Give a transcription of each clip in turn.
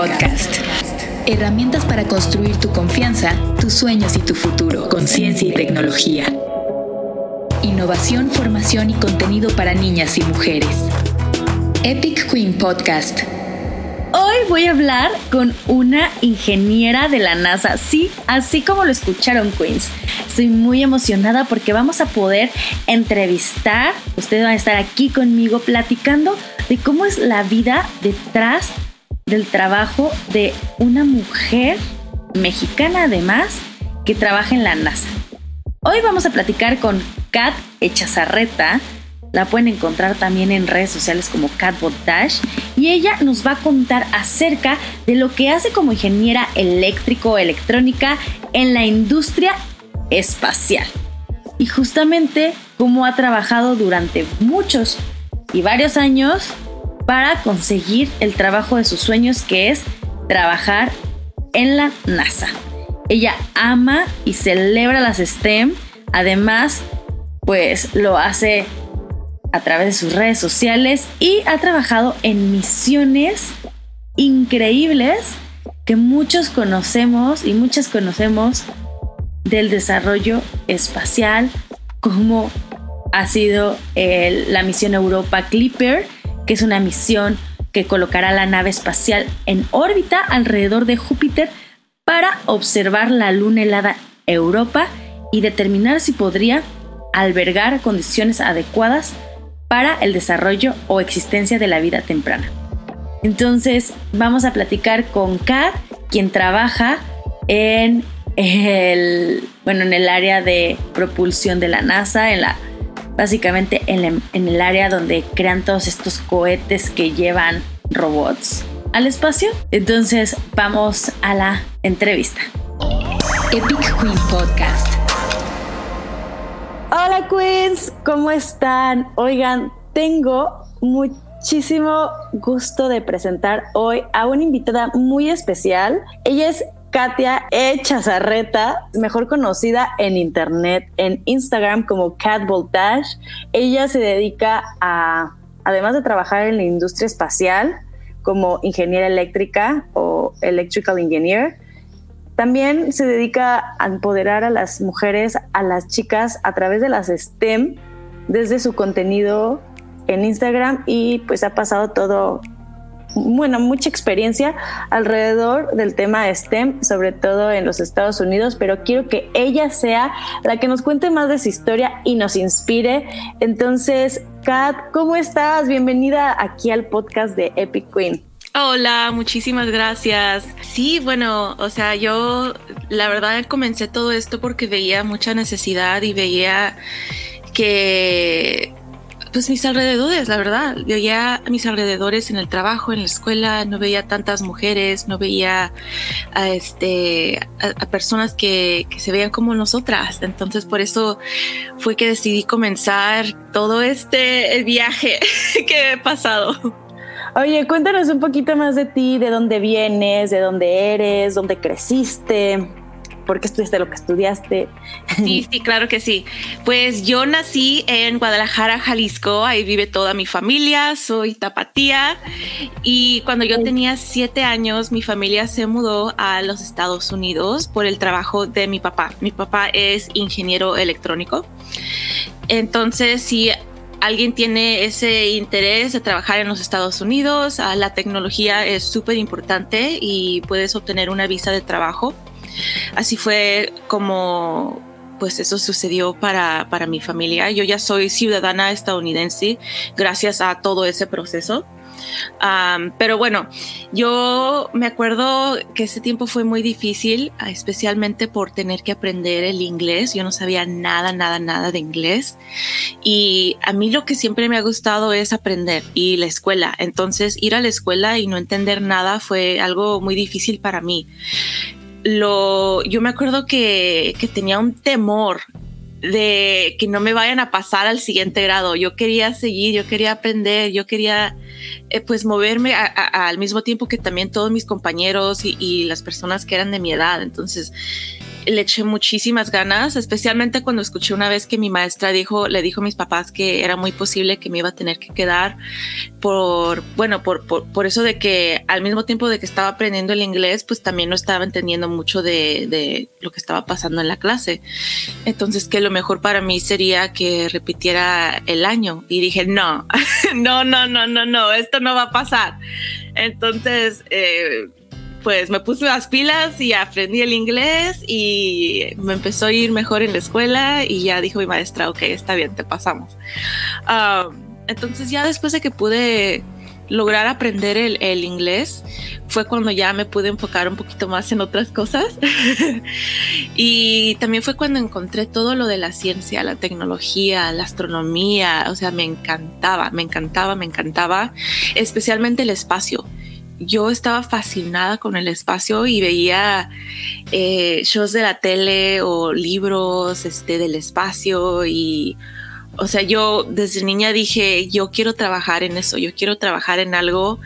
Podcast. Herramientas para construir tu confianza, tus sueños y tu futuro con ciencia y tecnología. Innovación, formación y contenido para niñas y mujeres. Epic Queen Podcast. Hoy voy a hablar con una ingeniera de la NASA, sí, así como lo escucharon Queens. Estoy muy emocionada porque vamos a poder entrevistar, ustedes van a estar aquí conmigo platicando de cómo es la vida detrás del trabajo de una mujer mexicana además que trabaja en la NASA. Hoy vamos a platicar con Kat Echazarreta, la pueden encontrar también en redes sociales como Catbot Dash y ella nos va a contar acerca de lo que hace como ingeniera eléctrico electrónica en la industria espacial. Y justamente cómo ha trabajado durante muchos y varios años para conseguir el trabajo de sus sueños que es trabajar en la NASA. Ella ama y celebra las STEM, además pues lo hace a través de sus redes sociales y ha trabajado en misiones increíbles que muchos conocemos y muchas conocemos del desarrollo espacial, como ha sido la misión Europa Clipper, es una misión que colocará la nave espacial en órbita alrededor de Júpiter para observar la luna helada Europa y determinar si podría albergar condiciones adecuadas para el desarrollo o existencia de la vida temprana. Entonces vamos a platicar con Kat, quien trabaja en el, bueno, en el área de propulsión de la NASA, en la, básicamente en, en el área donde crean todos estos cohetes que llevan robots al espacio. Entonces vamos a la entrevista. Epic Queen Podcast. Hola Queens, ¿cómo están? Oigan, tengo muchísimo gusto de presentar hoy a una invitada muy especial. Ella es Katia Echazarreta, mejor conocida en internet, en Instagram como Cat Voltage. Ella se dedica a, además de trabajar en la industria espacial, como ingeniera eléctrica o electrical engineer, también se dedica a empoderar a las mujeres, a las chicas a través de las STEM desde su contenido en Instagram y pues ha pasado todo, bueno, mucha experiencia alrededor del tema STEM, sobre todo en los Estados Unidos, pero quiero que ella sea la que nos cuente más de su historia y nos inspire. Entonces, Kat, ¿cómo estás? Bienvenida aquí al podcast de Epic Queen. Hola, muchísimas gracias. Sí, bueno, o sea, yo la verdad comencé todo esto porque veía mucha necesidad y veía que pues mis alrededores, la verdad, veía a mis alrededores en el trabajo, en la escuela, no veía tantas mujeres, no veía a, este, a, personas que, que, se veían como nosotras. Entonces por eso fue que decidí comenzar todo este viaje que he pasado. Oye, cuéntanos un poquito más de ti, de dónde vienes, de dónde eres, dónde creciste, por qué estudiaste lo que estudiaste. Sí, sí, claro que sí. Pues yo nací en Guadalajara, Jalisco, ahí vive toda mi familia, soy tapatía y cuando yo tenía siete años mi familia se mudó a los Estados Unidos por el trabajo de mi papá. Mi papá es ingeniero electrónico. Entonces, sí, alguien tiene ese interés de trabajar en los Estados Unidos, ah, la tecnología es súper importante y puedes obtener una visa de trabajo. Así fue como pues eso sucedió para, para mi familia. Yo ya soy ciudadana estadounidense gracias a todo ese proceso pero bueno, yo me acuerdo que ese tiempo fue muy difícil, especialmente por tener que aprender el inglés. Yo no sabía nada, nada, nada de inglés. Y a mí lo que siempre me ha gustado es aprender y la escuela. Entonces, ir a la escuela y no entender nada fue algo muy difícil para mí. Lo, yo me acuerdo que, que tenía un temor de que no me vayan a pasar al siguiente grado. Yo quería seguir, yo quería aprender, yo quería eh, pues moverme al mismo tiempo que también todos mis compañeros y, las personas que eran de mi edad. Entonces le eché muchísimas ganas, especialmente cuando escuché una vez que mi maestra dijo, le dijo a mis papás que era muy posible que me iba a tener que quedar por, bueno, por, por, eso de que al mismo tiempo de que estaba aprendiendo el inglés, pues también no estaba entendiendo mucho de, de lo que estaba pasando en la clase. Entonces que lo mejor para mí sería que repitiera el año. Y dije, no, no, no, no, no, no, esto no va a pasar. Entonces, eh, pues me puse las pilas y aprendí el inglés y me empezó a ir mejor en la escuela y ya dijo mi maestra, ok, está bien, te pasamos. Um, entonces ya después de que pude lograr aprender el, inglés fue cuando ya me pude enfocar un poquito más en otras cosas. y también fue cuando encontré todo lo de la ciencia, la tecnología, la astronomía. O sea, me encantaba, me encantaba, me encantaba, especialmente el espacio yo estaba fascinada con el espacio y veía eh, shows de la tele o libros este, del espacio y, o sea, yo desde niña dije, yo quiero trabajar en eso, yo quiero trabajar en algo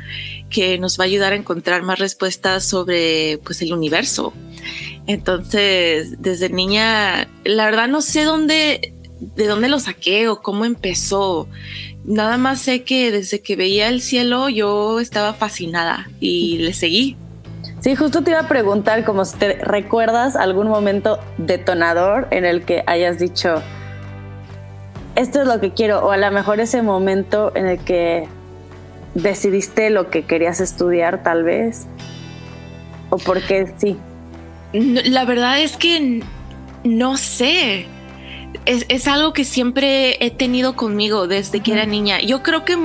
que nos va a ayudar a encontrar más respuestas sobre pues el universo. Entonces, desde niña, la verdad no sé dónde, de dónde lo saqué o cómo empezó nada más sé que desde que veía el cielo yo estaba fascinada y le seguí. Sí, justo te iba a preguntar como si te recuerdas algún momento detonador en el que hayas dicho, esto es lo que quiero, o a lo mejor ese momento en el que decidiste lo que querías estudiar tal vez, o porque sí. La verdad es que no sé es, algo que siempre he tenido conmigo desde que era niña. Yo creo que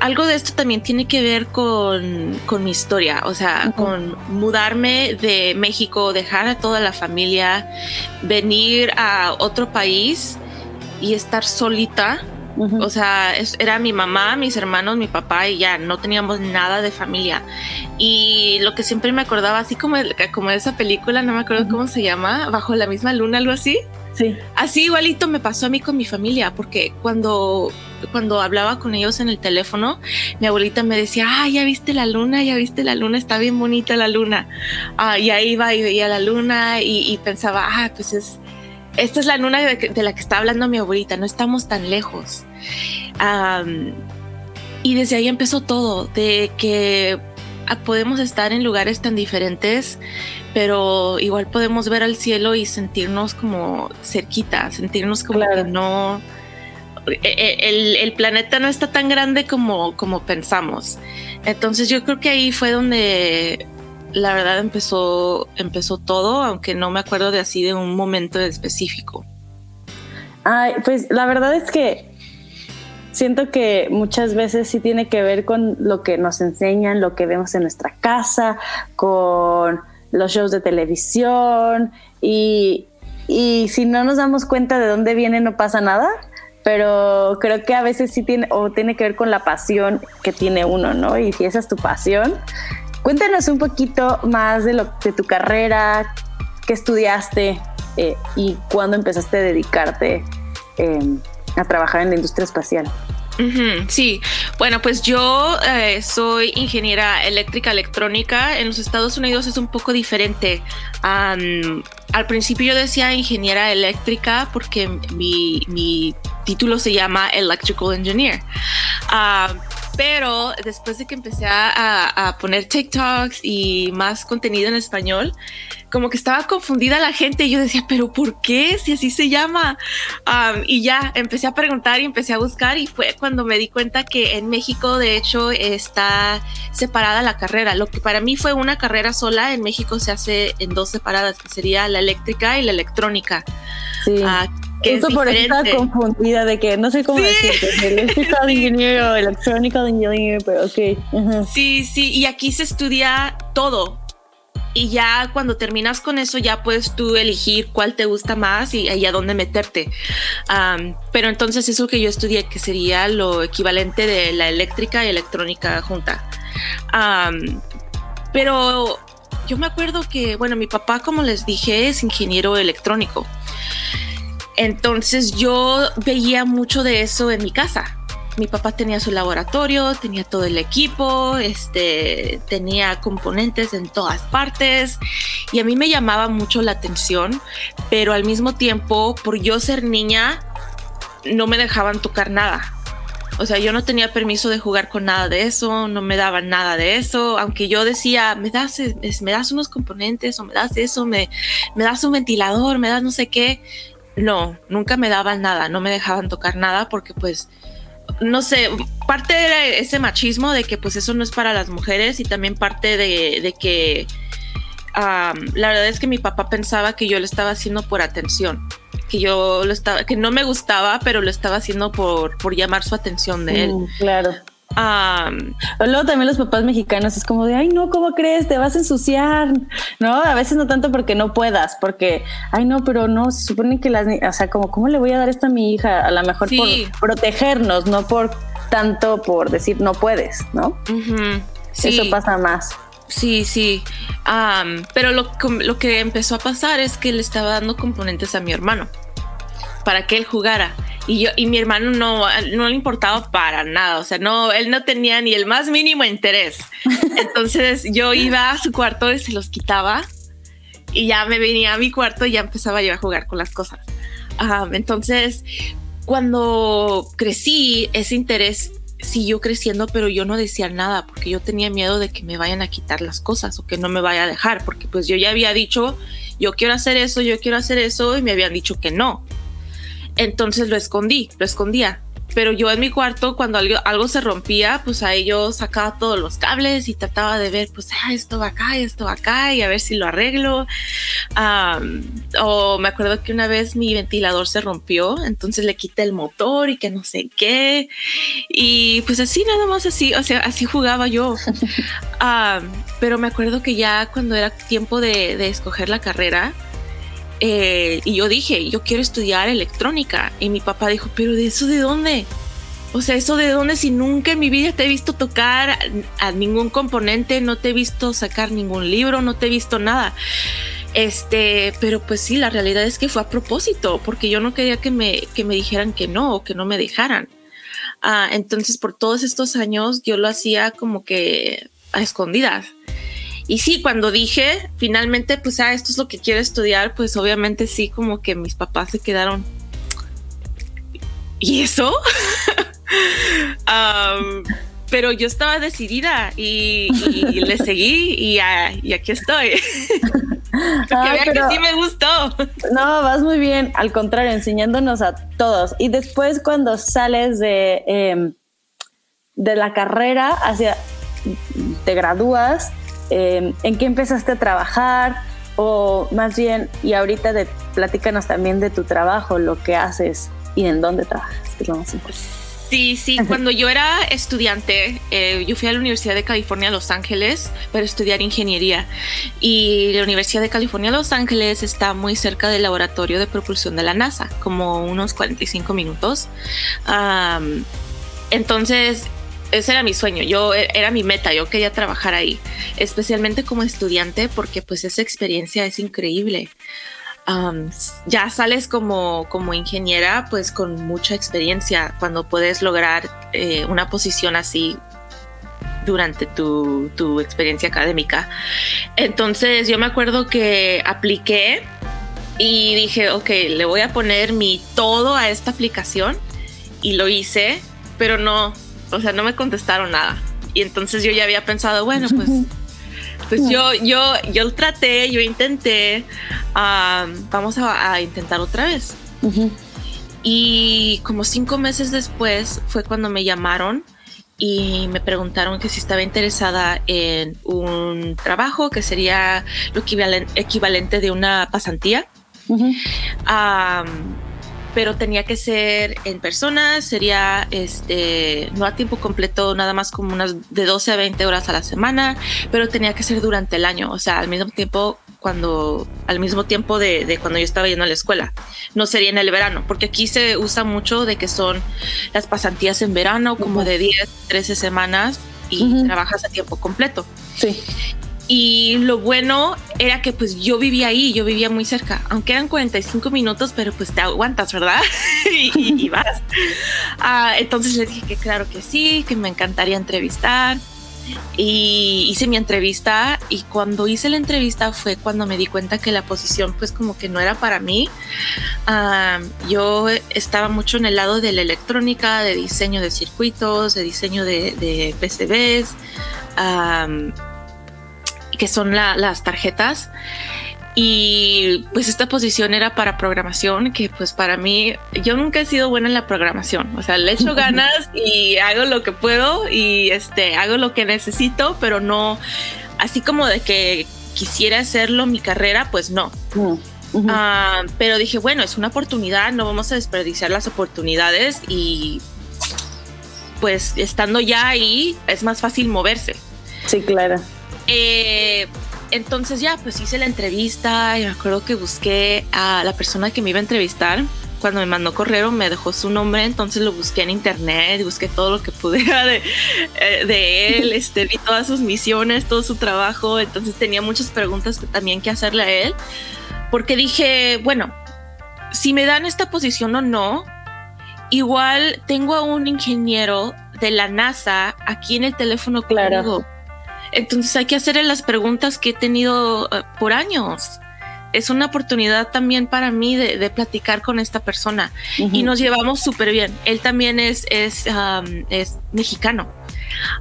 algo de esto también tiene que ver con, mi historia, o sea, con mudarme de México, dejar a toda la familia, venir a otro país y estar solita. O sea, era mi mamá, mis hermanos, mi papá y ya, no teníamos nada de familia. Y lo que siempre me acordaba, así como, como esa película, no me acuerdo cómo se llama, Bajo la misma luna, algo así. Así igualito me pasó a mí con mi familia, porque cuando, cuando hablaba con ellos en el teléfono, mi abuelita me decía, ah, ya viste la luna, ya viste la luna, está bien bonita la luna. Ah, y ahí iba y veía la luna y, pensaba, ah, pues es, esta es la luna de, la que está hablando mi abuelita, no estamos tan lejos. y desde ahí empezó todo, de que podemos estar en lugares tan diferentes, pero igual podemos ver al cielo y sentirnos como cerquita, sentirnos como que no... E, e, el, planeta no está tan grande como, como pensamos. Entonces yo creo que ahí fue donde la verdad empezó, empezó todo, aunque no me acuerdo de así de un momento específico. Ay, pues la verdad es que siento que muchas veces sí tiene que ver con lo que nos enseñan, lo que vemos en nuestra casa, con los shows de televisión y, si no nos damos cuenta de dónde viene no pasa nada, pero creo que a veces sí tiene o tiene que ver con la pasión que tiene uno, ¿no? Y si esa es tu pasión, cuéntanos un poquito más de, lo, de tu carrera, qué estudiaste eh, y cuándo empezaste a dedicarte eh, a trabajar en la industria espacial sí, bueno, pues yo eh, soy ingeniera eléctrica electrónica. En los Estados Unidos es un poco diferente. al principio yo decía ingeniera eléctrica porque mi, título se llama Electrical Engineer. Ah, pero después de que empecé a, poner TikToks y más contenido en español, como que estaba confundida la gente y yo decía, pero ¿por qué? Si así se llama. y ya empecé a preguntar y empecé a buscar y fue cuando me di cuenta que en México de hecho está separada la carrera. Lo que para mí fue una carrera sola, en México se hace en dos separadas, que sería la eléctrica y la electrónica. Sí. Ah, Justo por eso estaba confundida de que no sé cómo decirte, electrical engineer o electronical engineer, pero ok. Sí, sí, y aquí se estudia todo. Y ya cuando terminas con eso, ya puedes tú elegir cuál te gusta más y, a dónde meterte. pero entonces eso que yo estudié, que sería lo equivalente de la eléctrica y electrónica junta. pero yo me acuerdo que, bueno, mi papá, como les dije, es ingeniero electrónico. Entonces yo veía mucho de eso en mi casa. Mi papá tenía su laboratorio, tenía todo el equipo, este, tenía componentes en todas partes y a mí me llamaba mucho la atención, pero al mismo tiempo, por yo ser niña, no me dejaban tocar nada. O sea, yo no tenía permiso de jugar con nada de eso, no me daban nada de eso, aunque yo decía, me das, me das unos componentes o me das eso, me, me das un ventilador, me das no sé qué. No, nunca me daban nada, no me dejaban tocar nada porque pues, no sé, parte era ese machismo de que pues eso no es para las mujeres y también parte de, que la verdad es que mi papá pensaba que yo lo estaba haciendo por atención que yo lo estaba, que no me gustaba, pero lo estaba haciendo por, por llamar su atención de él. Mm, claro. Luego también los papás mexicanos es como de, ay, no, ¿cómo crees? Te vas a ensuciar, ¿no? A veces no tanto porque no puedas, porque, ay, no, pero no, se supone que las, o sea, como, ¿cómo le voy a dar esto a mi hija? A lo mejor por protegernos, no por tanto por decir no puedes, ¿no? Eso pasa más. Sí, sí. pero lo, lo que empezó a pasar es que le estaba dando componentes a mi hermano para que él jugara. Y yo y mi hermano no, no le importaba para nada, o sea, no, él no tenía ni el más mínimo interés. Entonces yo iba a su cuarto y se los quitaba y ya me venía a mi cuarto y ya empezaba yo a jugar con las cosas. entonces, cuando crecí, ese interés siguió creciendo, pero yo no decía nada porque yo tenía miedo de que me vayan a quitar las cosas o que no me vaya a dejar, porque pues yo ya había dicho, yo quiero hacer eso, yo quiero hacer eso y me habían dicho que no. Entonces lo escondí, lo escondía pero yo en mi cuarto cuando algo, algo, se rompía, pues ahí yo sacaba todos los cables y trataba de ver, pues ah, esto va acá esto va acá y a ver si lo arreglo. o me acuerdo que una vez mi ventilador se rompió, entonces le quité el motor y que no sé qué. Y pues así nada más así, o sea, así jugaba yo. pero me acuerdo que ya cuando era tiempo de, de escoger la carrera, eh, y yo dije, yo quiero estudiar electrónica. Y mi papá dijo, pero ¿de eso de dónde? O sea, ¿eso de dónde si nunca en mi vida te he visto tocar a ningún componente, no te he visto sacar ningún libro, no te he visto nada? Este, pero pues sí, la realidad es que fue a propósito, porque yo no quería que me, que me dijeran que no o que no me dejaran. Ah, entonces, por todos estos años, yo lo hacía como que a escondidas. Y sí, cuando dije finalmente, pues, ah, esto es lo que quiero estudiar, pues obviamente sí, como que mis papás se quedaron. ¿Y eso? pero yo estaba decidida y, le seguí y, aquí estoy. que que sí me gustó. No, vas muy bien. Al contrario, enseñándonos a todos. Y después cuando sales de, em, de la carrera hacia, te gradúas, Em, en qué empezaste a trabajar o más bien, y ahorita de, platícanos también de tu trabajo, lo que haces y en dónde trabajas, que es lo más importante. Sí, sí, cuando yo era estudiante, eh, yo fui a la Universidad de California, Los Ángeles, para estudiar ingeniería. Y la Universidad de California, Los Ángeles está muy cerca del laboratorio de propulsión de la NASA, como unos 45 minutos. entonces, ese era mi sueño, yo e, era mi meta, yo quería trabajar ahí, especialmente como estudiante porque pues esa experiencia es increíble. ya sales como, como ingeniera pues con mucha experiencia cuando puedes lograr eh, una posición así durante tu, tu, experiencia académica. Entonces yo me acuerdo que apliqué y dije, ok, le voy a poner mi todo a esta aplicación y lo hice, pero no, o sea, no me contestaron nada. Y entonces yo ya había pensado, bueno, pues, pues yo, yo, yo traté, yo intenté, vamos a, intentar otra vez. Y como cinco meses después fue cuando me llamaron y me preguntaron que si estaba interesada en un trabajo que sería lo equivalente de una pasantía pero tenía que ser en persona, sería este, no a tiempo completo, nada más como unas de 12 a 20 horas a la semana, pero tenía que ser durante el año, o sea, al mismo tiempo cuando al mismo tiempo de, cuando yo estaba yendo a la escuela. No sería en el verano, porque aquí se usa mucho de que son las pasantías en verano, como de 10, 13 semanas y trabajas a tiempo completo. Sí. Y lo bueno era que pues yo vivía ahí, yo vivía muy cerca, aunque eran 45 minutos, pero pues te aguantas, ¿verdad? y, vas. Ah, entonces les dije que claro que sí, que me encantaría entrevistar. Y hice mi entrevista y cuando hice la entrevista fue cuando me di cuenta que la posición pues como que no era para mí. Ah, yo estaba mucho en el lado de la electrónica, de diseño de circuitos, de diseño de, de PCBs que son las tarjetas. Y pues esta posición era para programación, que pues para mí, yo nunca he sido buena en la programación. O sea, le echo ganas y hago lo que puedo y este, hago lo que necesito, pero no así como de que quisiera hacerlo mi carrera, pues no. Ah, pero dije, bueno, es una oportunidad, no vamos a desperdiciar las oportunidades y pues estando ya ahí es más fácil moverse. Sí, claro. Eh, entonces ya, pues hice la entrevista y me acuerdo que busqué a la persona que me iba a entrevistar. Cuando me mandó correo me dejó su nombre, entonces lo busqué en internet, busqué todo lo que pudiera de, eh, de él, este, vi todas sus misiones, todo su trabajo, entonces tenía muchas preguntas que, también que hacerle a él, porque dije, bueno, si me dan esta posición o no, igual tengo a un ingeniero de la NASA aquí en el teléfono claro. Entonces hay que hacerle las preguntas que he tenido eh, por años. Es una oportunidad también para mí de, platicar con esta persona y nos llevamos súper bien. Él también es, es, es mexicano.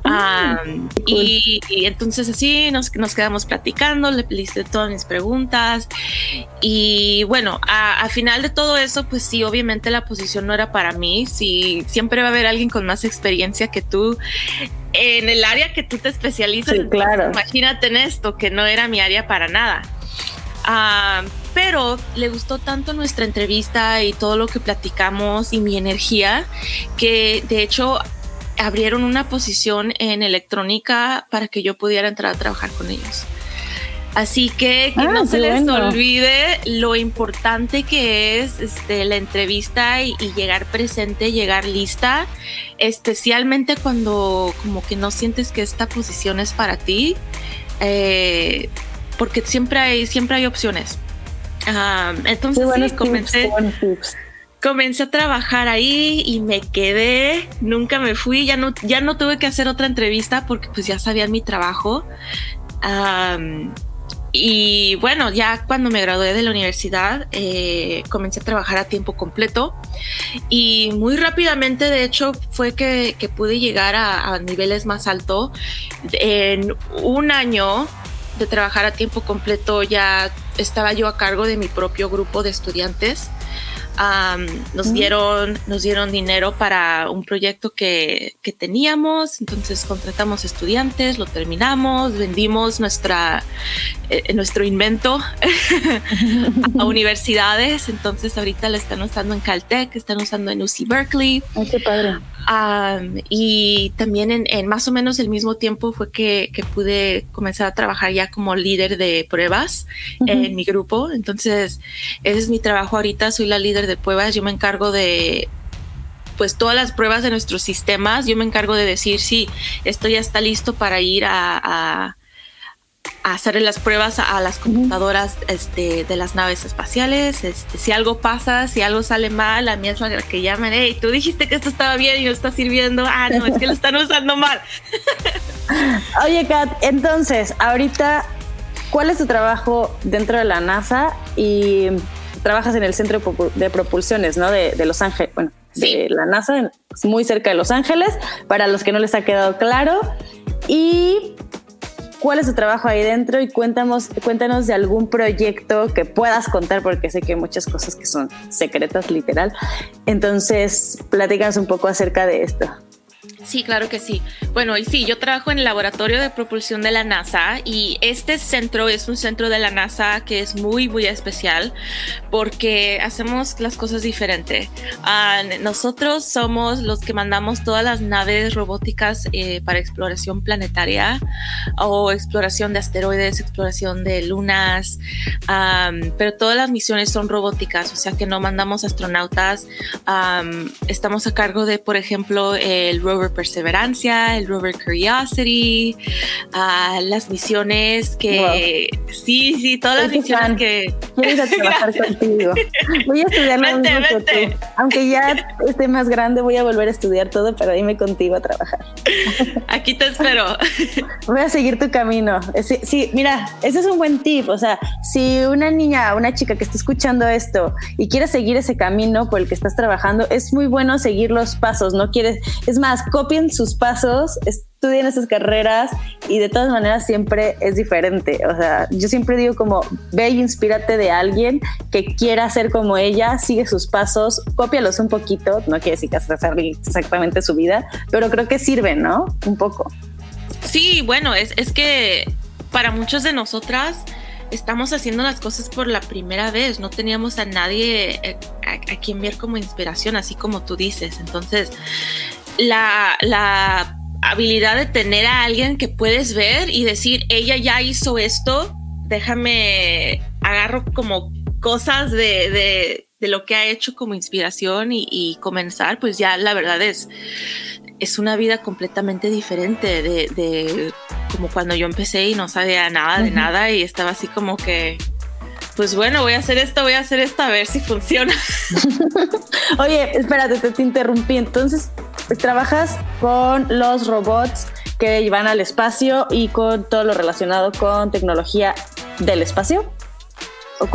Ah, y, entonces así nos, nos, quedamos platicando, le hice todas mis preguntas y bueno, a, final de todo eso, pues sí, obviamente la posición no era para mí, sí, siempre va a haber alguien con más experiencia que tú en el área que tú te especializas. claro. Imagínate en esto, que no era mi área para nada. Ah, pero le gustó tanto nuestra entrevista y todo lo que platicamos y mi energía que de hecho abrieron una posición en electrónica para que yo pudiera entrar a trabajar con ellos. Así que que ah, no se les olvide lo importante que es este, la entrevista y, llegar presente, llegar lista, especialmente cuando como que no sientes que esta posición es para ti, eh, porque siempre hay, siempre hay opciones. Entonces sí, comencé comencé a trabajar ahí y me quedé, nunca me fui, ya no, ya no tuve que hacer otra entrevista porque pues ya sabían mi trabajo. Y bueno, ya cuando me gradué de la universidad, eh, comencé a trabajar a tiempo completo y muy rápidamente, de hecho, fue que, pude llegar a, a niveles más altos. En un año de trabajar a tiempo completo ya estaba yo a cargo de mi propio grupo de estudiantes nos, dieron, nos dieron dinero para un proyecto que, que, teníamos, entonces contratamos estudiantes, lo terminamos, vendimos nuestra, eh, nuestro invento a universidades, entonces ahorita la están usando en Caltech, están usando en UC Berkeley. Ay, qué padre. Y también en, más o menos el mismo tiempo fue que, que, pude comenzar a trabajar ya como líder de pruebas en mi grupo. Entonces, ese es mi trabajo ahorita. Soy la líder de pruebas. Yo me encargo de pues todas las pruebas de nuestros sistemas. Yo me encargo de decir si esto ya está listo para ir a hacer las pruebas a, las computadoras este, de las naves espaciales. Este, si algo pasa, si algo sale mal, a mí es la que llaman, hey, tú dijiste que esto estaba bien y no está sirviendo. Ah, no, es que lo están usando mal. Oye, Kat, entonces, ahorita, ¿cuál es tu trabajo dentro de la NASA? Y trabajas en el centro de propulsiones, ¿no? De, Los Ángeles. Bueno, de la NASA, muy cerca de Los Ángeles, para los que no les ha quedado claro. Y cuál es tu trabajo ahí dentro y cuéntanos, cuéntanos de algún proyecto que puedas contar, porque sé que hay muchas cosas que son secretas, literal. Entonces, platícanos un poco acerca de esto. Sí, claro que sí. Bueno, y sí, yo trabajo en el laboratorio de propulsión de la NASA y este centro es un centro de la NASA que es muy, muy especial porque hacemos las cosas diferente. Ah, nosotros somos los que mandamos todas las naves robóticas eh, para exploración planetaria o exploración de asteroides, exploración de lunas, pero todas las misiones son robóticas, o sea que no mandamos astronautas. estamos a cargo de, por ejemplo, el rover Perseverancia, el rover Curiosity, uh, las misiones que... Sí, sí, todas las misiones que... Quiero ir a trabajar contigo. Voy a estudiar lo mismo que tú. Aunque ya esté más grande, voy a volver a estudiar todo, pero dime contigo a trabajar. Aquí te espero. Voy a seguir tu camino. Sí, sí, mira, ese es un buen tip. O sea, si una niña, una chica que está escuchando esto y quiere seguir ese camino por el que estás trabajando, es muy bueno seguir los pasos. No quieres, es más, copien sus pasos, estudien esas carreras y de todas maneras siempre es diferente. O sea, yo siempre digo como ve y inspírate de alguien que quiera ser como ella, sigue sus pasos, cópialos un poquito. No quiere decir que hacer exactamente su vida, pero creo que sirve, ¿no? Un poco. Sí, bueno, es, es que para muchos de nosotras estamos haciendo las cosas por la primera vez, no teníamos a nadie eh, a, quien ver como inspiración, así como tú dices. Entonces, la, la habilidad de tener a alguien que puedes ver y decir, ella ya hizo esto, déjame, agarro como cosas de, de, de lo que ha hecho como inspiración y, y comenzar, pues ya la verdad es es una vida completamente diferente de, como cuando yo empecé y no sabía nada de nada y estaba así como que, pues bueno, voy a hacer esto, voy a hacer esto a ver si funciona. Oye, espérate, te, te interrumpí. Entonces, trabajas con los robots que van al espacio y con todo lo relacionado con tecnología del espacio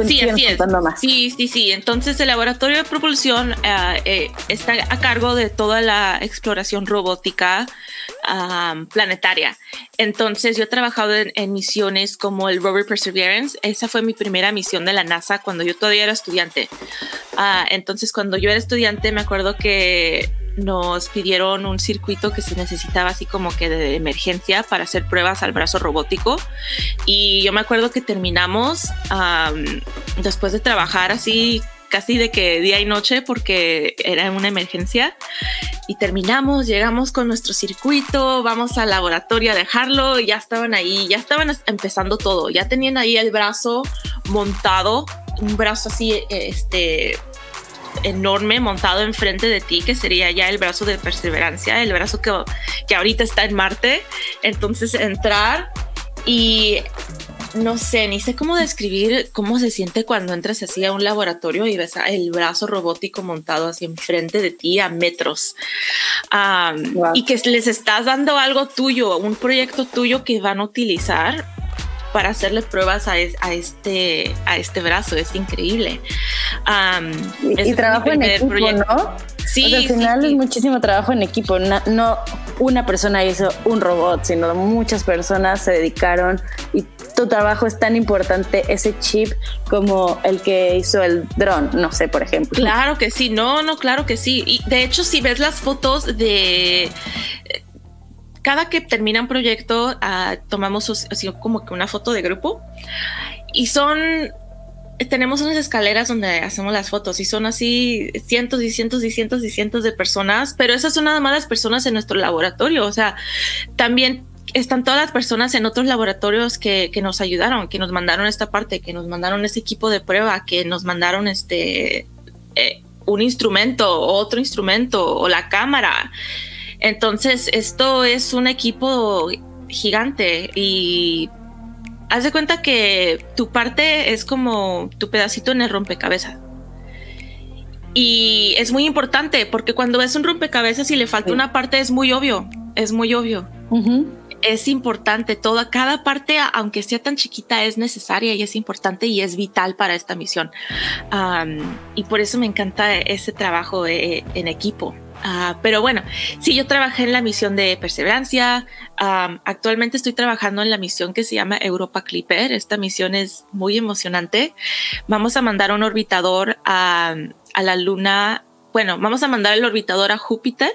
sí, así es. Sí, sí, sí. Entonces el laboratorio de propulsión eh, eh, está a cargo de toda la exploración robótica planetaria. Entonces yo he trabajado en, misiones como el rover Perseverance. Esa fue mi primera misión de la NASA cuando yo todavía era estudiante. Ah, entonces cuando yo era estudiante me acuerdo que nos pidieron un circuito que se necesitaba así como que de emergencia para hacer pruebas al brazo robótico. Y yo me acuerdo que terminamos después de trabajar así casi de que día y noche porque era una emergencia. Y terminamos, llegamos con nuestro circuito, vamos al laboratorio a dejarlo y ya estaban ahí, ya estaban empezando todo, ya tenían ahí el brazo montado, un brazo así, este, enorme montado enfrente de ti, que sería ya el brazo de perseverancia, el brazo que, que ahorita está en Marte. Entonces entrar y no sé, ni sé cómo describir cómo se siente cuando entras así a un laboratorio y ves el brazo robótico montado así enfrente de ti a metros y que les estás dando algo tuyo, un proyecto tuyo que van a utilizar para hacerle pruebas a, este, a este brazo. Es increíble. y, trabajo en equipo, ¿no? Sí. al final es muchísimo trabajo en equipo. No, una persona hizo un robot, sino muchas personas se dedicaron y tu trabajo es tan importante, ese chip, como el que hizo el dron, no sé, por ejemplo. Claro que sí, no, no, claro que sí. Y de hecho, si ves las fotos de cada que termina un proyecto, uh, tomamos así como que una foto de grupo y son tenemos unas escaleras donde hacemos las fotos y son así cientos y cientos y cientos y cientos de personas, pero esas son nada más las personas en nuestro laboratorio. O sea, también están todas las personas en otros laboratorios que, que nos ayudaron, que nos mandaron esta parte, que nos mandaron este equipo de prueba, que nos mandaron este eh, un instrumento, otro instrumento o la cámara. Entonces, esto es un equipo gigante y haz de cuenta que tu parte es como tu pedacito en el rompecabezas. Y es muy importante porque cuando ves un rompecabezas y le falta una parte es muy obvio, es muy obvio. Es importante, toda, cada parte, aunque sea tan chiquita, es necesaria y es importante y es vital para esta misión. y por eso me encanta ese trabajo eh, en equipo. Ah, pero bueno, sí, yo trabajé en la misión de Perseverancia. actualmente estoy trabajando en la misión que se llama Europa Clipper. Esta misión es muy emocionante. Vamos a mandar un orbitador a, la Luna. Bueno, vamos a mandar el orbitador a Júpiter,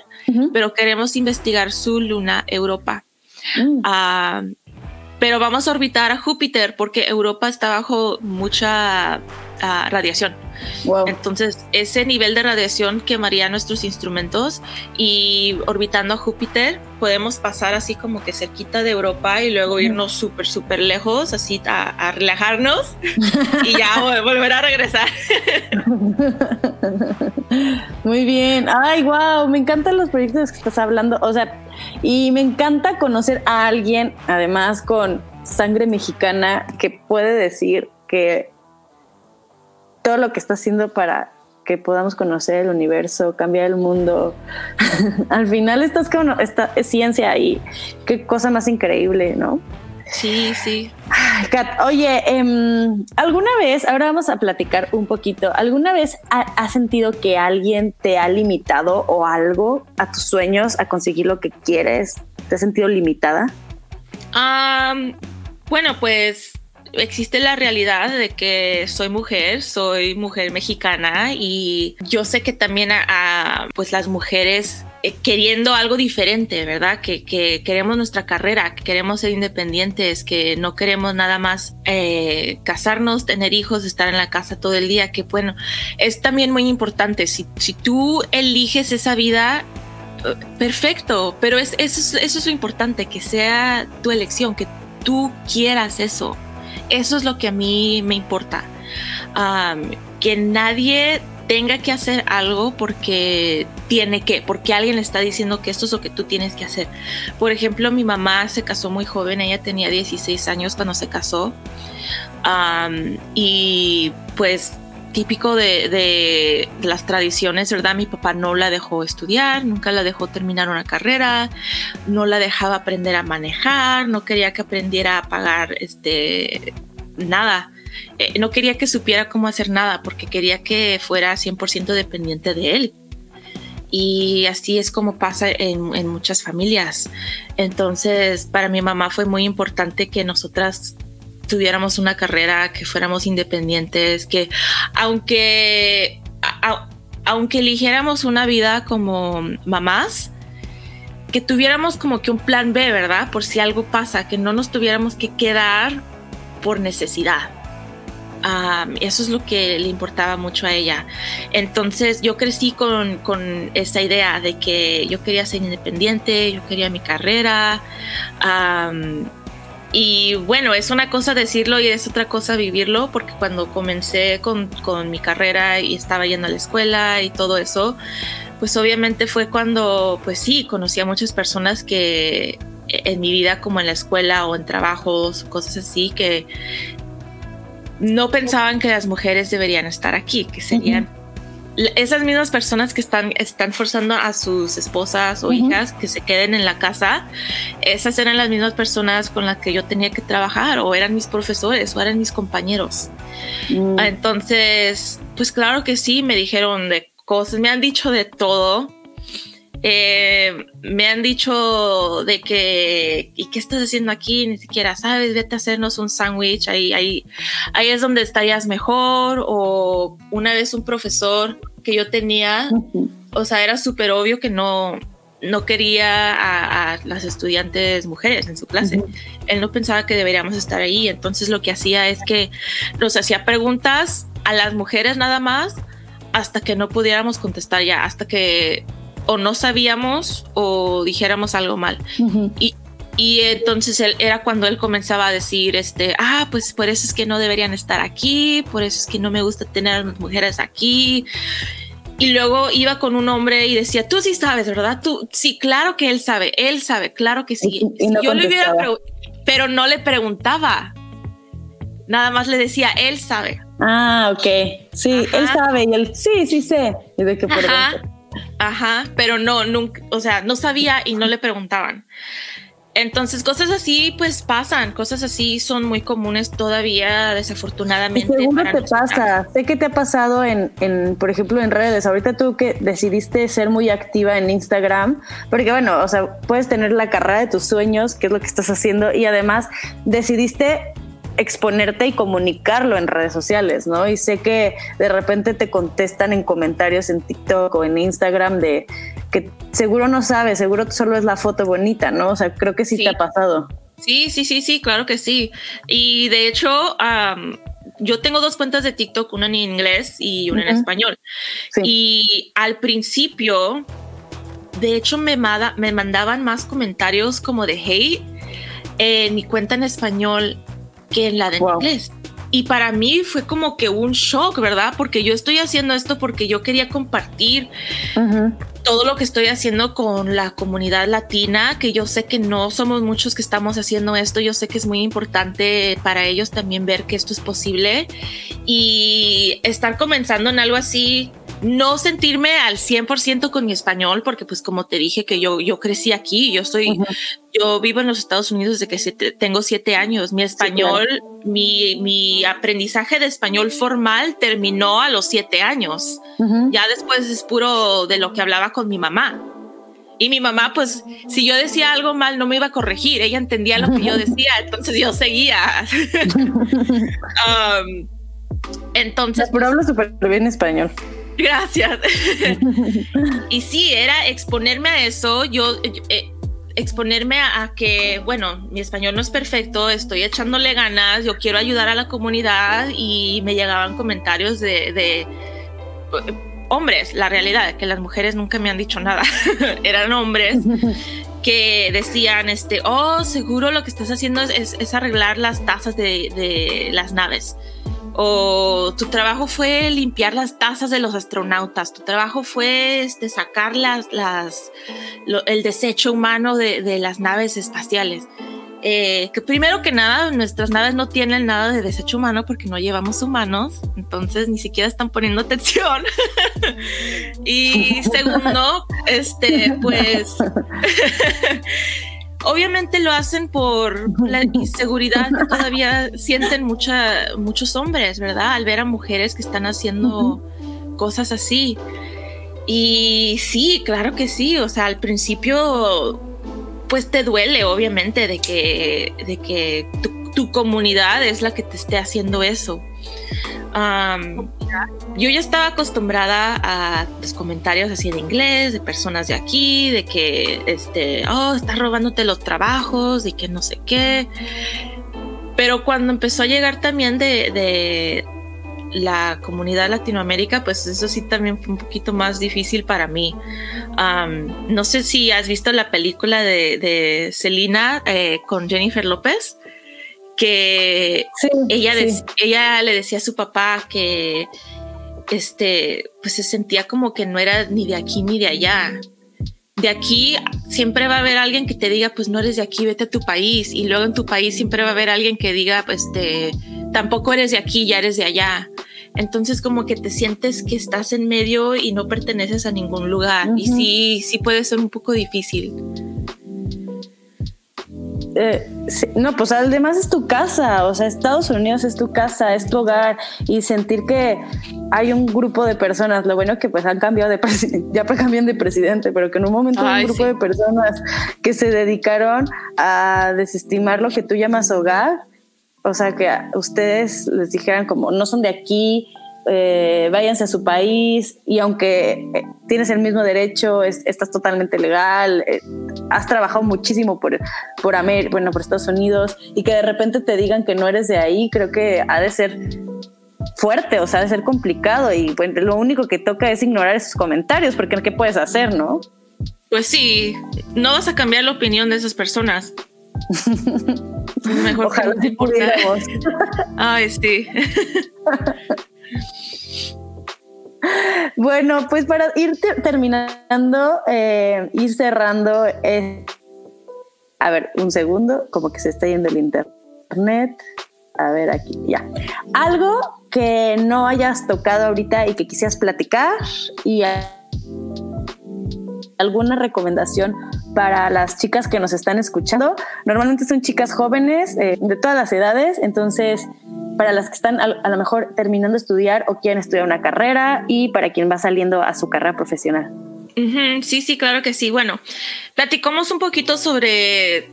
pero queremos investigar su luna Europa. Mm. pero vamos a orbitar a Júpiter porque Europa está bajo mucha ah, radiación. Entonces, ese nivel de radiación quemaría nuestros instrumentos y orbitando a Júpiter podemos pasar así como que cerquita de Europa y luego irnos súper, súper lejos, así a, relajarnos y ya volver a regresar. Muy bien. Ay, wow, me encantan los proyectos que estás hablando. O sea, y me encanta conocer a alguien, además con sangre mexicana, que puede decir que todo lo que está haciendo para que podamos conocer el universo, cambiar el mundo. Al final estás con esta ciencia y qué cosa más increíble, ¿no? Sí, sí. Kat, oye, em, ¿alguna vez, ahora vamos a platicar un poquito, ¿alguna vez has sentido que alguien te ha limitado o algo a tus sueños, a conseguir lo que quieres? ¿Te has sentido limitada? bueno, pues existe la realidad de que soy mujer, soy mujer mexicana y yo sé que también a, pues las mujeres eh, queriendo algo diferente, ¿verdad? Que, queremos nuestra carrera, que queremos ser independientes, que no queremos nada más eh, casarnos, tener hijos, estar en la casa todo el día, que bueno, es también muy importante. Si, si tú eliges esa vida, eh, perfecto, pero es, eso, eso es lo importante, que sea tu elección, que tú quieras eso. Eso es lo que a mí me importa. que nadie tenga que hacer algo porque tiene que, porque alguien le está diciendo que esto es lo que tú tienes que hacer. Por ejemplo, mi mamá se casó muy joven, ella tenía 16 años cuando se casó. y pues típico de, de, las tradiciones, ¿verdad? Mi papá no la dejó estudiar, nunca la dejó terminar una carrera, no la dejaba aprender a manejar, no quería que aprendiera a pagar este, nada. Eh, no quería que supiera cómo hacer nada porque quería que fuera 100% dependiente de él. Y así es como pasa en, en muchas familias. Entonces, para mi mamá fue muy importante que nosotras tuviéramos una carrera, que fuéramos independientes, que aunque, aunque eligiéramos una vida como mamás, que tuviéramos como que un plan B, ¿verdad? Por si algo pasa, que no nos tuviéramos que quedar por necesidad. eso es lo que le importaba mucho a ella. Entonces yo crecí con, con esa idea de que yo quería ser independiente, yo quería mi carrera. Y bueno, es una cosa decirlo y es otra cosa vivirlo, porque cuando comencé con, con, mi carrera y estaba yendo a la escuela y todo eso, pues obviamente fue cuando, pues sí, conocí a muchas personas que en mi vida, como en la escuela o en trabajos, cosas así, que no pensaban que las mujeres deberían estar aquí, que serían esas mismas personas que están, están forzando a sus esposas o hijas que se queden en la casa, esas eran las mismas personas con las que yo tenía que trabajar o eran mis profesores o eran mis compañeros. Mm. Entonces, pues claro que sí, me dijeron de cosas, me han dicho de todo. Eh, me han dicho de que, ¿y qué estás haciendo aquí? Ni siquiera sabes, vete a hacernos un sándwich, ahí, ahí, ahí es donde estarías mejor. O una vez un profesor que yo tenía, o sea, era súper obvio que no, no quería a, las estudiantes mujeres en su clase. Él no pensaba que deberíamos estar ahí, entonces lo que hacía es que nos hacía preguntas a las mujeres nada más hasta que no pudiéramos contestar ya, hasta que o no sabíamos o dijéramos algo mal. Y, y entonces él, era cuando él comenzaba a decir, este, ah, pues por eso es que no deberían estar aquí, por eso es que no me gusta tener a las mujeres aquí. Y luego iba con un hombre y decía, tú sí sabes, ¿verdad? Tú, sí, claro que él sabe, él sabe, claro que sí. Yo le hubiera pero no le preguntaba. Nada más le decía, él sabe. Ah, ok. Sí, él sabe y él, sí, sí sé. Y de qué Ajá, pero no, nunca, o sea, no sabía y no le preguntaban. Entonces, cosas así, pues pasan, cosas así son muy comunes todavía, desafortunadamente. seguro te pasa, sé que te ha pasado en, en, por ejemplo, en redes. Ahorita tú que decidiste ser muy activa en Instagram, porque bueno, o sea, puedes tener la carrera de tus sueños, que es lo que estás haciendo, y además decidiste exponerte y comunicarlo en redes sociales, ¿no? Y sé que de repente te contestan en comentarios en TikTok o en Instagram de que seguro no sabes, seguro solo es la foto bonita, ¿no? O sea, creo que sí, te ha pasado. Sí, sí, sí, sí, claro que sí. Y de hecho, yo tengo dos cuentas de TikTok, una en inglés y una en español. Y al principio, de hecho, me, me mandaban más comentarios como de hate en mi cuenta en español que en la de inglés. Y para mí fue como que un shock, ¿verdad? Porque yo estoy haciendo esto porque yo quería compartir todo lo que estoy haciendo con la comunidad latina, que yo sé que no somos muchos que estamos haciendo esto, yo sé que es muy importante para ellos también ver que esto es posible y estar comenzando en algo así no sentirme al 100% con mi español, porque pues como te dije que yo, yo crecí aquí, yo soy, yo vivo en los Estados Unidos desde que tengo siete años. Mi español, mi, mi, aprendizaje de español formal terminó a los siete años. Ya después es puro de lo que hablaba con mi mamá. Y mi mamá, pues, si yo decía algo mal, no me iba a corregir. Ella entendía lo que yo decía, entonces yo seguía. um, entonces. Pero hablo súper bien español. Gracias. y sí, era exponerme a eso, yo eh, exponerme a, que, bueno, mi español no es perfecto, estoy echándole ganas, yo quiero ayudar a la comunidad y me llegaban comentarios de, de hombres, la realidad, que las mujeres nunca me han dicho nada, eran hombres que decían, este, oh, seguro lo que estás haciendo es, arreglar las tazas de, de las naves o tu trabajo fue limpiar las tazas de los astronautas, tu trabajo fue este, sacar las, las, el desecho humano de, de las naves espaciales. Eh, que primero que nada, nuestras naves no tienen nada de desecho humano porque no llevamos humanos, entonces ni siquiera están poniendo atención. y segundo, este, pues Obviamente lo hacen por la inseguridad que todavía sienten mucha, muchos hombres, ¿verdad? Al ver a mujeres que están haciendo cosas así. Y sí, claro que sí. O sea, al principio, pues te duele, obviamente, de que, de que tu comunidad es la que te esté haciendo eso yo ya estaba acostumbrada a los comentarios así de inglés, de personas de aquí, de que, este, oh, estás robándote los trabajos y que no sé qué. Pero cuando empezó a llegar también de, la comunidad Latinoamérica, pues eso sí también fue un poquito más difícil para mí. no sé si has visto la película de, de Selena eh, con Jennifer López que ella, ella le decía a su papá que este, pues se sentía como que no era ni de aquí ni de allá. De aquí siempre va a haber alguien que te diga, pues no eres de aquí, vete a tu país. Y luego en tu país siempre va a haber alguien que diga, pues te, tampoco eres de aquí, ya eres de allá. Entonces como que te sientes que estás en medio y no perteneces a ningún lugar. Y sí, sí puede ser un poco difícil. Eh, no, pues además es tu casa, o sea, Estados Unidos es tu casa, es tu hogar y sentir que hay un grupo de personas, lo bueno que pues han cambiado de presidente, ya cambian de presidente, pero que en un momento hay un grupo de personas que se dedicaron a desestimar lo que tú llamas hogar, o sea, que ustedes les dijeran como no son de aquí, eh, váyanse a su país y aunque eh, tienes el mismo derecho, estás totalmente legal, eh, has trabajado muchísimo por, por, bueno, por Estados Unidos y que de repente te digan que no eres de ahí, creo que ha de ser fuerte, o sea, ha de ser complicado y bueno, lo único que toca es ignorar esos comentarios porque ¿qué puedes hacer, no? Pues sí, no vas a cambiar la opinión de esas personas. Mejor Ojalá que no Ay, sí. Bueno, pues para ir terminando, eh, ir cerrando, eh, a ver, un segundo, como que se está yendo el internet. A ver, aquí, ya. Algo que no hayas tocado ahorita y que quisieras platicar y alguna recomendación para las chicas que nos están escuchando. Normalmente son chicas jóvenes eh, de todas las edades, entonces para las que están a, lo mejor terminando de estudiar o quieren estudiar una carrera y para quien va saliendo a su carrera profesional. Sí, sí, claro que sí. Bueno, platicamos un poquito sobre,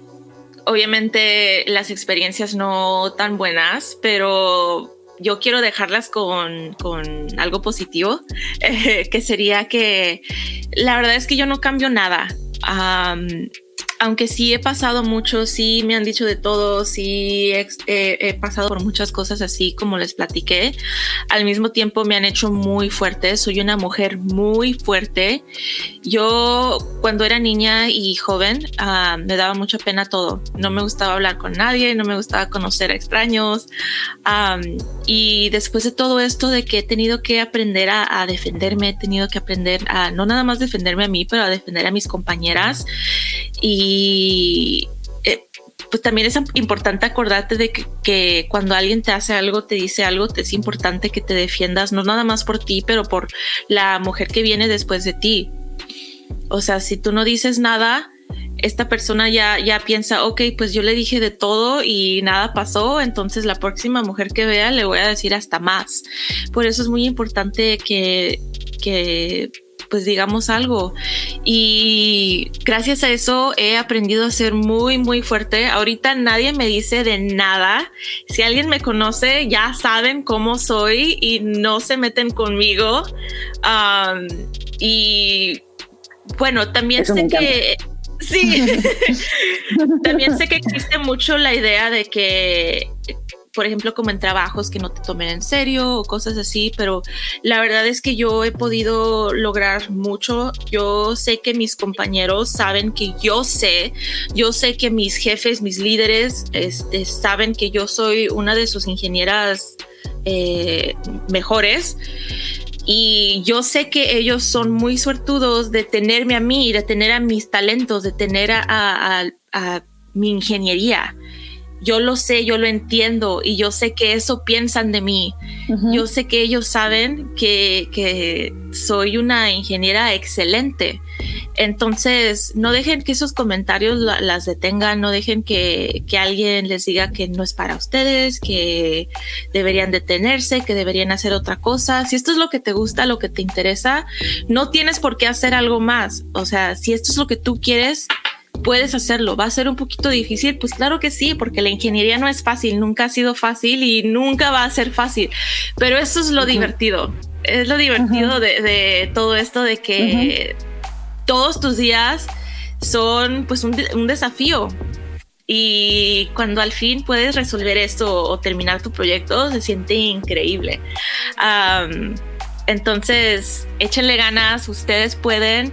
obviamente, las experiencias no tan buenas, pero yo quiero dejarlas con, algo positivo, que sería que la verdad es que yo no cambio nada aunque sí he pasado mucho, sí me han dicho de todo, sí he, pasado por muchas cosas así como les platiqué, al mismo tiempo me han hecho muy fuerte, soy una mujer muy fuerte. Yo cuando era niña y joven ah, me daba mucha pena todo, no me gustaba hablar con nadie, no me gustaba conocer a extraños. Y después de todo esto de que he tenido que aprender a, a defenderme, he tenido que aprender a no nada más defenderme a mí, pero a defender a mis compañeras y eh, pues también es importante acordarte de que, cuando alguien te hace algo, te dice algo, es importante que te defiendas, no nada más por ti, pero por la mujer que viene después de ti. O sea, si tú no dices nada, esta persona ya, ya piensa, ok, pues yo le dije de todo y nada pasó, entonces la próxima mujer que vea le voy a decir hasta más. Por eso es muy importante que, que pues digamos algo. Y gracias a eso he aprendido a ser muy, muy fuerte. Ahorita nadie me dice de nada. Si alguien me conoce, ya saben cómo soy y no se meten conmigo. y bueno, también sé que... Sí, también sé que existe mucho la idea de que por ejemplo, como en trabajos que no te tomen en serio o cosas así, pero la verdad es que yo he podido lograr mucho. Yo sé que mis compañeros saben que yo sé, yo sé que mis jefes, mis líderes, este, saben que yo soy una de sus ingenieras eh, mejores. Y yo sé que ellos son muy suertudos de tenerme a mí, de tener a mis talentos, de tener a mi ingeniería yo lo sé, yo lo entiendo y yo sé que eso piensan de mí. Yo sé que ellos saben que, que, soy una ingeniera excelente. Entonces, no dejen que esos comentarios las detengan, no dejen que, que, alguien les diga que no es para ustedes, que deberían detenerse, que deberían hacer otra cosa. Si esto es lo que te gusta, lo que te interesa, no tienes por qué hacer algo más. O sea, si esto es lo que tú quieres, puedes hacerlo. ¿Va a ser un poquito difícil? Pues claro que sí, porque la ingeniería no es fácil, nunca ha sido fácil y nunca va a ser fácil. Pero eso es lo divertido. Es lo divertido de, todo esto de que todos tus días son pues un, desafío. Y cuando al fin puedes resolver esto o terminar tu proyecto, se siente increíble. entonces, échenle ganas, ustedes pueden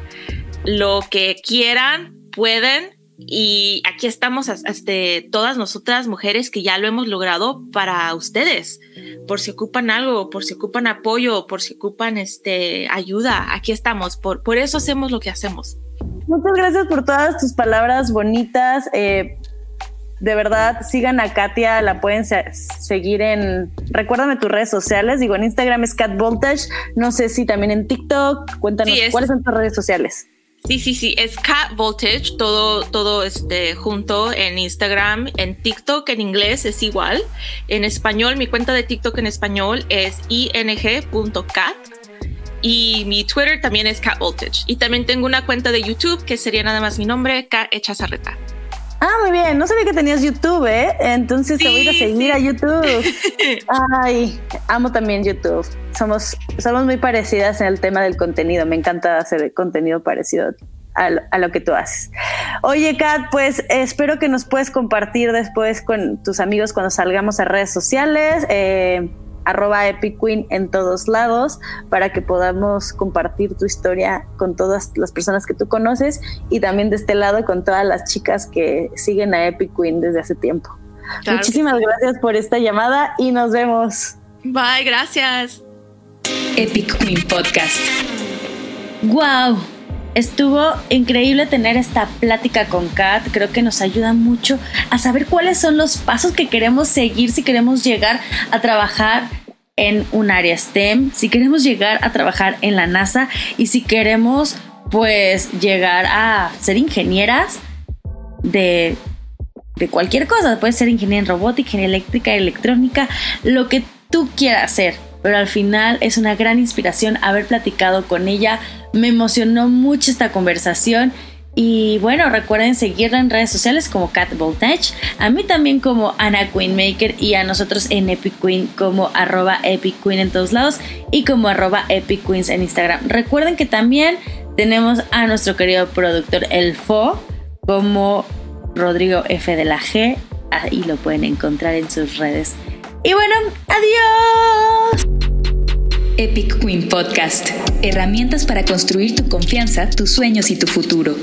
lo que quieran, pueden y aquí estamos este, todas nosotras mujeres que ya lo hemos logrado para ustedes, por si ocupan algo, por si ocupan apoyo, por si ocupan este, ayuda, aquí estamos, por, por eso hacemos lo que hacemos. Muchas gracias por todas tus palabras bonitas. Eh, de verdad, sigan a Katia, la pueden seguir en, recuérdame tus redes sociales, digo, en Instagram es Cat Voltage, no sé si también en TikTok, cuéntanos cuáles son tus redes sociales. Sí, sí, sí, es Cat Voltage, todo, todo este, junto en Instagram, en TikTok en inglés es igual. En español, mi cuenta de TikTok en español es ing.cat y mi Twitter también es Cat Voltage. Y también tengo una cuenta de YouTube que sería nada más mi nombre, Cat Echazarreta. Ah, muy bien. No sabía que tenías YouTube, ¿eh? Entonces te voy a ir a seguir a YouTube. Ay, amo también YouTube. Somos, somos muy parecidas en el tema del contenido. Me encanta hacer contenido parecido a lo, a lo que tú haces. Oye, Kat, pues espero que nos puedas compartir después con tus amigos cuando salgamos a redes sociales. Eh, arroba Epic Queen en todos lados para que podamos compartir tu historia con todas las personas que tú conoces y también de este lado con todas las chicas que siguen a Epic Queen desde hace tiempo. Muchísimas gracias por esta llamada y nos vemos. Bye, gracias. Epic Queen Podcast. Wow. Estuvo increíble tener esta plática con Kat, creo que nos ayuda mucho a saber cuáles son los pasos que queremos seguir si queremos llegar a trabajar en un área STEM, si queremos llegar a trabajar en la NASA y si queremos pues llegar a ser ingenieras de, de cualquier cosa, puede ser ingeniera en robótica, ingeniería eléctrica, electrónica, lo que tú quieras hacer pero al final es una gran inspiración haber platicado con ella. Me emocionó mucho esta conversación. Y bueno, recuerden seguirla en redes sociales como Cat Voltage, a mí también como Ana Queen Maker y a nosotros en Epic Queen como arroba Epic Queen en todos lados y como arroba Epic Queens en Instagram. Recuerden que también tenemos a nuestro querido productor El Fo como Rodrigo F de la G. Ahí lo pueden encontrar en sus redes. Y bueno, adiós. Epic Queen Podcast. Herramientas para construir tu confianza, tus sueños y tu futuro.